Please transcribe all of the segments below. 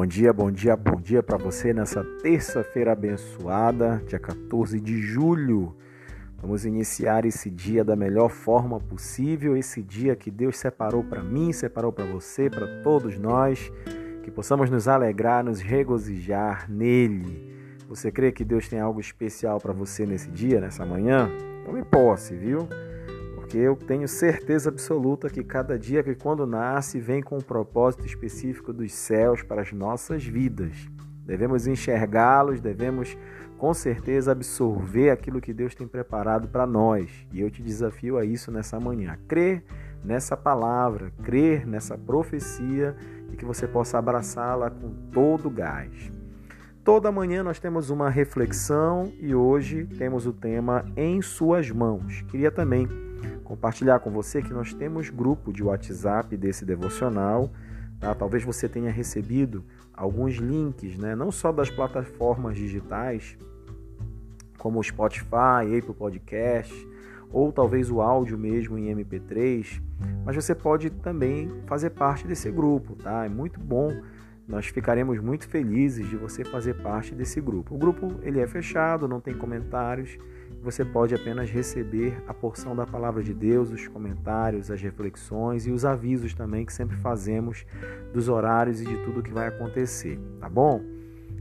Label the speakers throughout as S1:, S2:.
S1: Bom dia, bom dia, bom dia para você nessa terça-feira abençoada, dia 14 de julho. Vamos iniciar esse dia da melhor forma possível, esse dia que Deus separou para mim, separou para você, para todos nós, que possamos nos alegrar, nos regozijar nele. Você crê que Deus tem algo especial para você nesse dia, nessa manhã? Tome posse, viu? Porque eu tenho certeza absoluta que cada dia que quando nasce vem com um propósito específico dos céus para as nossas vidas. Devemos enxergá-los, devemos com certeza absorver aquilo que Deus tem preparado para nós. E eu te desafio a isso nessa manhã. Crer nessa palavra, crer nessa profecia e que você possa abraçá-la com todo o gás. Toda manhã nós temos uma reflexão e hoje temos o tema em suas mãos. Queria também compartilhar com você que nós temos grupo de WhatsApp desse devocional. Tá? Talvez você tenha recebido alguns links, né? não só das plataformas digitais, como o Spotify, Apple Podcast, ou talvez o áudio mesmo em MP3, mas você pode também fazer parte desse grupo, tá? É muito bom. Nós ficaremos muito felizes de você fazer parte desse grupo. O grupo ele é fechado, não tem comentários você pode apenas receber a porção da palavra de Deus, os comentários, as reflexões e os avisos também que sempre fazemos dos horários e de tudo que vai acontecer, tá bom?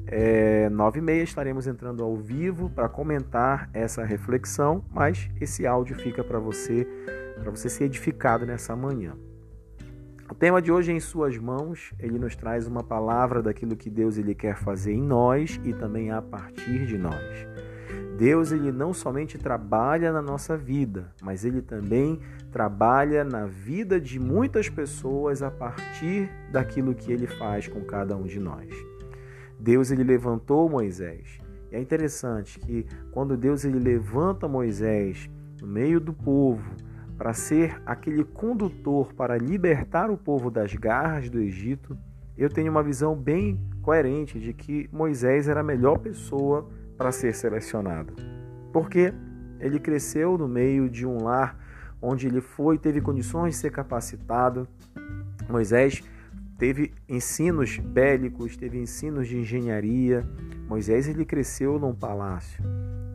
S1: É, nove e meia estaremos entrando ao vivo para comentar essa reflexão, mas esse áudio fica para você, para você ser edificado nessa manhã. O tema de hoje é em suas mãos. Ele nos traz uma palavra daquilo que Deus ele quer fazer em nós e também a partir de nós. Deus ele não somente trabalha na nossa vida, mas ele também trabalha na vida de muitas pessoas a partir daquilo que ele faz com cada um de nós. Deus ele levantou Moisés. E é interessante que quando Deus ele levanta Moisés no meio do povo para ser aquele condutor para libertar o povo das garras do Egito, eu tenho uma visão bem coerente de que Moisés era a melhor pessoa para ser selecionado. Porque ele cresceu no meio de um lar onde ele foi, teve condições de ser capacitado. Moisés teve ensinos bélicos, teve ensinos de engenharia. Moisés ele cresceu num palácio.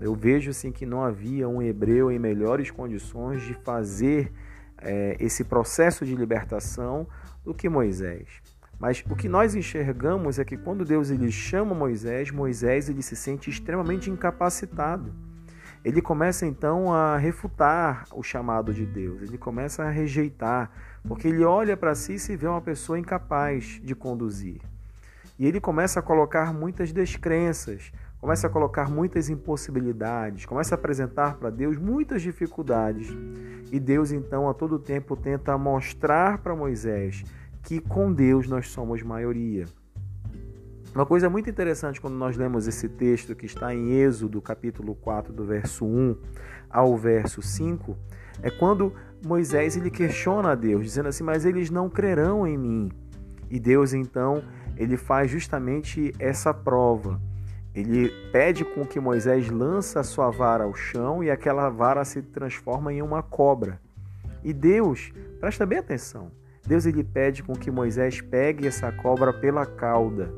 S1: Eu vejo assim que não havia um hebreu em melhores condições de fazer é, esse processo de libertação do que Moisés. Mas o que nós enxergamos é que quando Deus ele chama Moisés, Moisés ele se sente extremamente incapacitado. Ele começa então a refutar o chamado de Deus, ele começa a rejeitar, porque ele olha para si e se vê uma pessoa incapaz de conduzir. E ele começa a colocar muitas descrenças, começa a colocar muitas impossibilidades, começa a apresentar para Deus muitas dificuldades. E Deus então a todo tempo tenta mostrar para Moisés que com Deus nós somos maioria. Uma coisa muito interessante quando nós lemos esse texto que está em Êxodo, capítulo 4, do verso 1 ao verso 5, é quando Moisés ele questiona a Deus, dizendo assim: "Mas eles não crerão em mim". E Deus então, ele faz justamente essa prova. Ele pede com que Moisés lance a sua vara ao chão e aquela vara se transforma em uma cobra. E Deus, presta bem atenção, Deus ele pede com que Moisés pegue essa cobra pela cauda.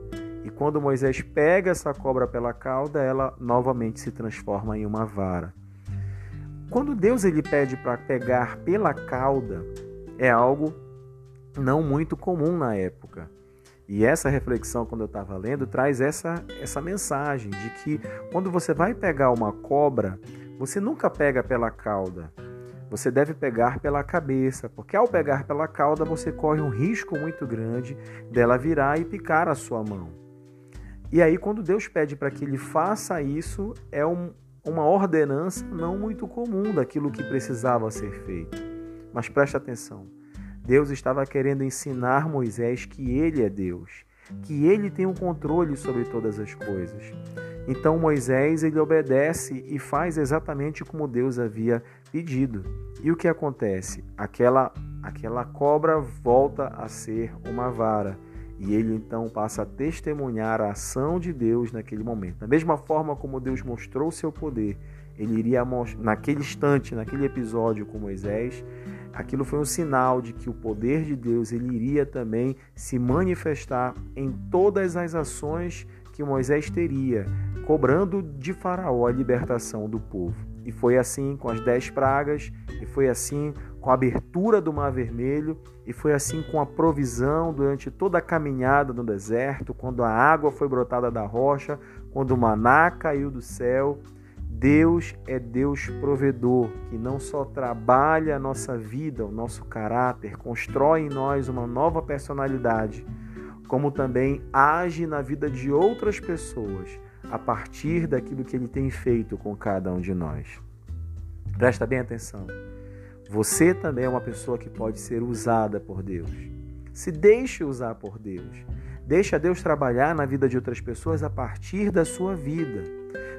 S1: E quando Moisés pega essa cobra pela cauda, ela novamente se transforma em uma vara. Quando Deus ele pede para pegar pela cauda, é algo não muito comum na época. E essa reflexão, quando eu estava lendo, traz essa, essa mensagem de que quando você vai pegar uma cobra, você nunca pega pela cauda, você deve pegar pela cabeça, porque ao pegar pela cauda você corre um risco muito grande dela virar e picar a sua mão. E aí, quando Deus pede para que ele faça isso, é um, uma ordenança não muito comum daquilo que precisava ser feito. Mas preste atenção: Deus estava querendo ensinar Moisés que ele é Deus, que ele tem o um controle sobre todas as coisas. Então Moisés ele obedece e faz exatamente como Deus havia pedido. E o que acontece? Aquela aquela cobra volta a ser uma vara. E ele então passa a testemunhar a ação de Deus naquele momento. Da mesma forma como Deus mostrou seu poder, ele iria naquele instante, naquele episódio com Moisés, aquilo foi um sinal de que o poder de Deus ele iria também se manifestar em todas as ações que Moisés teria, cobrando de Faraó a libertação do povo. E foi assim com as dez pragas, e foi assim com a abertura do Mar Vermelho, e foi assim com a provisão durante toda a caminhada no deserto, quando a água foi brotada da rocha, quando o maná caiu do céu. Deus é Deus provedor, que não só trabalha a nossa vida, o nosso caráter, constrói em nós uma nova personalidade, como também age na vida de outras pessoas a partir daquilo que ele tem feito com cada um de nós. Presta bem atenção. Você também é uma pessoa que pode ser usada por Deus. Se deixe usar por Deus. Deixa Deus trabalhar na vida de outras pessoas a partir da sua vida.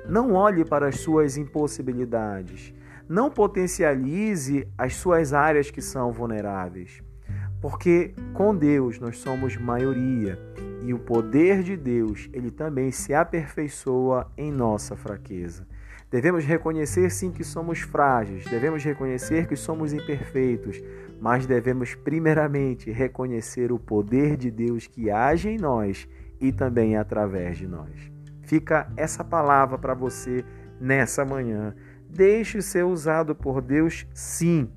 S1: Não olhe para as suas impossibilidades. Não potencialize as suas áreas que são vulneráveis. Porque com Deus nós somos maioria e o poder de Deus, ele também se aperfeiçoa em nossa fraqueza. Devemos reconhecer sim que somos frágeis, devemos reconhecer que somos imperfeitos, mas devemos primeiramente reconhecer o poder de Deus que age em nós e também através de nós. Fica essa palavra para você nessa manhã. Deixe ser usado por Deus sim.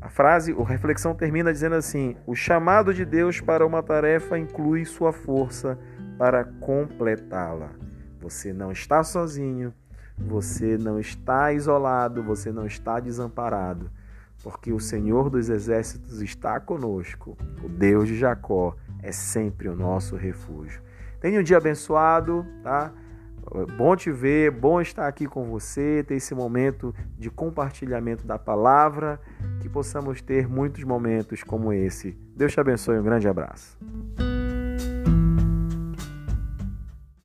S1: A frase, a reflexão termina dizendo assim: o chamado de Deus para uma tarefa inclui sua força para completá-la. Você não está sozinho, você não está isolado, você não está desamparado, porque o Senhor dos Exércitos está conosco. O Deus de Jacó é sempre o nosso refúgio. Tenha um dia abençoado, tá? Bom te ver, bom estar aqui com você, ter esse momento de compartilhamento da palavra, que possamos ter muitos momentos como esse. Deus te abençoe, um grande abraço.